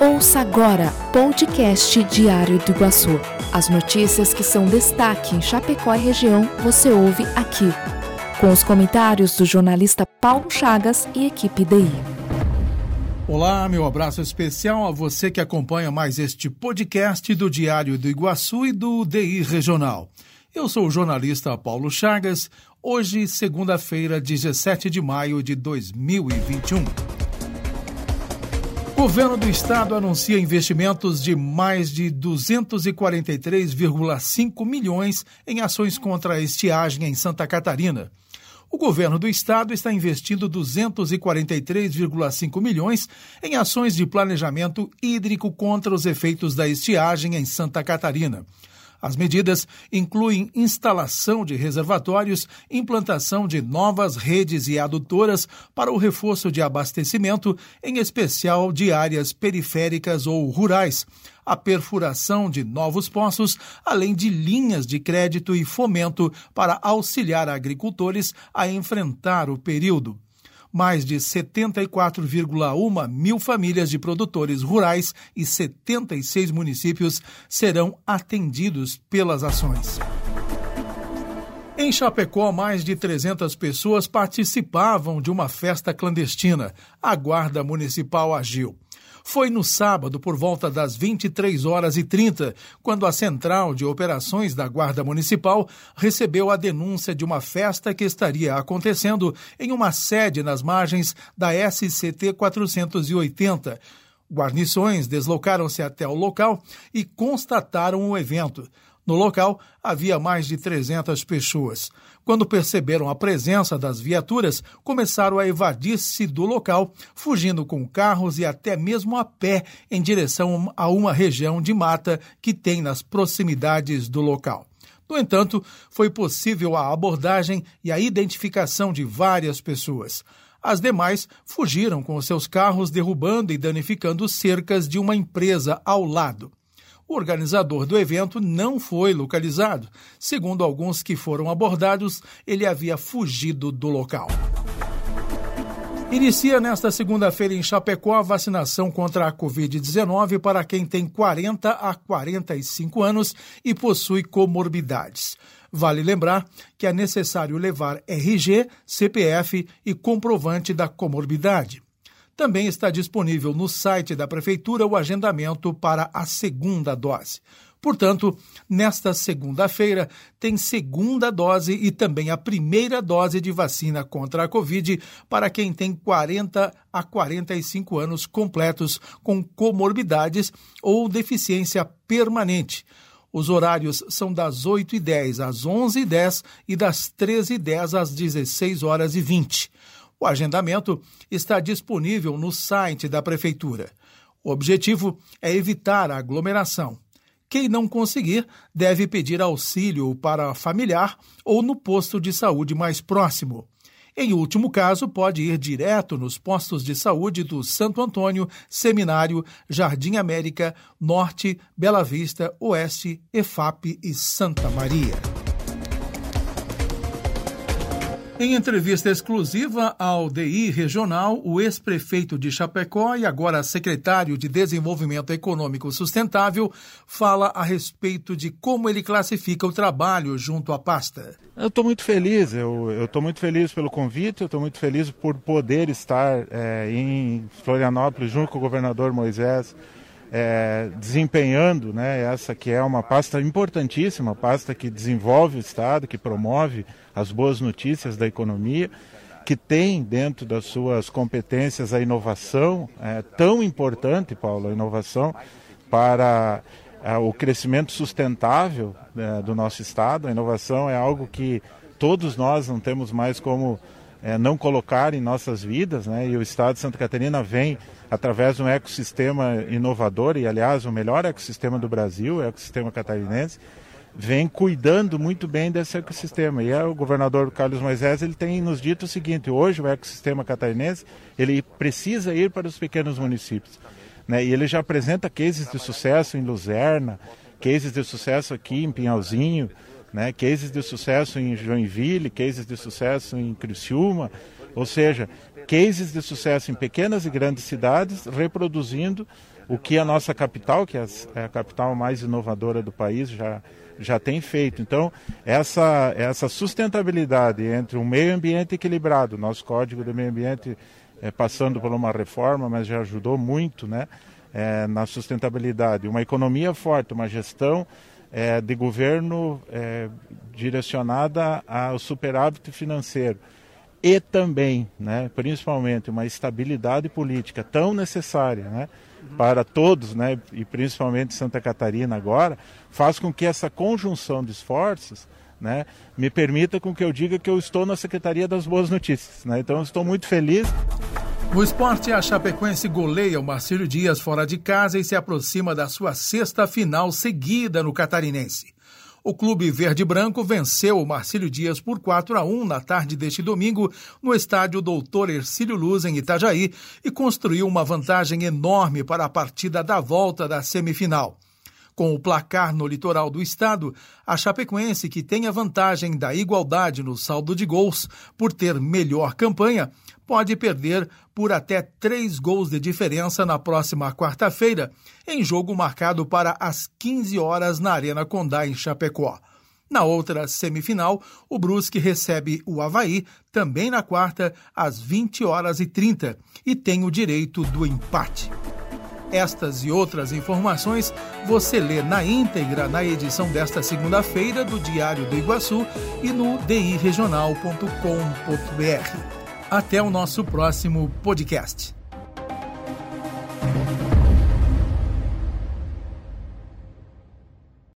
Ouça agora podcast Diário do Iguaçu. As notícias que são destaque em Chapecó e região você ouve aqui. Com os comentários do jornalista Paulo Chagas e equipe DI. Olá, meu abraço especial a você que acompanha mais este podcast do Diário do Iguaçu e do DI Regional. Eu sou o jornalista Paulo Chagas, hoje, segunda-feira, 17 de maio de 2021. Governo do estado anuncia investimentos de mais de 243,5 milhões em ações contra a estiagem em Santa Catarina. O governo do estado está investindo 243,5 milhões em ações de planejamento hídrico contra os efeitos da estiagem em Santa Catarina. As medidas incluem instalação de reservatórios, implantação de novas redes e adutoras para o reforço de abastecimento, em especial de áreas periféricas ou rurais, a perfuração de novos poços, além de linhas de crédito e fomento para auxiliar agricultores a enfrentar o período mais de 74,1 mil famílias de produtores rurais e 76 municípios serão atendidos pelas ações. Em Chapecó, mais de 300 pessoas participavam de uma festa clandestina. A Guarda Municipal agiu. Foi no sábado, por volta das 23 horas e 30, quando a Central de Operações da Guarda Municipal recebeu a denúncia de uma festa que estaria acontecendo em uma sede nas margens da SCT 480. Guarnições deslocaram-se até o local e constataram o evento. No local havia mais de 300 pessoas. Quando perceberam a presença das viaturas, começaram a evadir-se do local, fugindo com carros e até mesmo a pé em direção a uma região de mata que tem nas proximidades do local. No entanto, foi possível a abordagem e a identificação de várias pessoas. As demais fugiram com seus carros, derrubando e danificando cercas de uma empresa ao lado. O organizador do evento não foi localizado. Segundo alguns que foram abordados, ele havia fugido do local. Inicia nesta segunda-feira em Chapecó a vacinação contra a Covid-19 para quem tem 40 a 45 anos e possui comorbidades. Vale lembrar que é necessário levar RG, CPF e comprovante da comorbidade. Também está disponível no site da Prefeitura o agendamento para a segunda dose. Portanto, nesta segunda-feira, tem segunda dose e também a primeira dose de vacina contra a Covid para quem tem 40 a 45 anos completos com comorbidades ou deficiência permanente. Os horários são das 8h10 às 11h10 e das 13h10 às 16 horas e 20 o agendamento está disponível no site da Prefeitura. O objetivo é evitar a aglomeração. Quem não conseguir deve pedir auxílio para familiar ou no posto de saúde mais próximo. Em último caso, pode ir direto nos postos de saúde do Santo Antônio, Seminário, Jardim América, Norte, Bela Vista, Oeste, EFAP e Santa Maria. Em entrevista exclusiva ao DI Regional, o ex-prefeito de Chapecó e agora secretário de Desenvolvimento Econômico Sustentável fala a respeito de como ele classifica o trabalho junto à pasta. Eu estou muito feliz, eu estou muito feliz pelo convite, eu estou muito feliz por poder estar é, em Florianópolis junto com o governador Moisés. É, desempenhando né, essa que é uma pasta importantíssima, pasta que desenvolve o Estado, que promove as boas notícias da economia, que tem dentro das suas competências a inovação, é tão importante, Paulo, a inovação para é, o crescimento sustentável é, do nosso Estado. A inovação é algo que todos nós não temos mais como é, não colocar em nossas vidas, né? e o Estado de Santa Catarina vem através de um ecossistema inovador, e aliás, o melhor ecossistema do Brasil, o ecossistema catarinense, vem cuidando muito bem desse ecossistema. E é o governador Carlos Moisés ele tem nos dito o seguinte: hoje o ecossistema catarinense ele precisa ir para os pequenos municípios. Né? E ele já apresenta cases de sucesso em Luzerna, cases de sucesso aqui em Pinhalzinho, né? cases de sucesso em Joinville, cases de sucesso em Criciúma. Ou seja, cases de sucesso em pequenas e grandes cidades, reproduzindo o que a nossa capital, que é, é a capital mais inovadora do país, já, já tem feito. Então, essa, essa sustentabilidade entre um meio ambiente equilibrado, nosso código de meio ambiente é, passando por uma reforma, mas já ajudou muito né, é, na sustentabilidade. Uma economia forte, uma gestão é, de governo é, direcionada ao superávit financeiro e também, né, principalmente, uma estabilidade política tão necessária né, para todos, né, e principalmente Santa Catarina agora, faz com que essa conjunção de esforços né, me permita com que eu diga que eu estou na Secretaria das Boas Notícias. Né? Então, estou muito feliz. No esporte, a Chapecoense goleia o Marcílio Dias fora de casa e se aproxima da sua sexta final seguida no Catarinense. O clube verde-branco venceu o Marcílio Dias por 4 a 1 na tarde deste domingo no estádio Doutor Ercílio Luz, em Itajaí, e construiu uma vantagem enorme para a partida da volta da semifinal. Com o placar no litoral do estado, a Chapecoense, que tem a vantagem da igualdade no saldo de gols por ter melhor campanha, pode perder por até três gols de diferença na próxima quarta-feira, em jogo marcado para as 15 horas na Arena Condá, em Chapecó. Na outra semifinal, o Brusque recebe o Havaí, também na quarta, às 20 horas e 30, e tem o direito do empate. Estas e outras informações você lê na íntegra na edição desta segunda-feira do Diário do Iguaçu e no diregional.com.br. Até o nosso próximo podcast.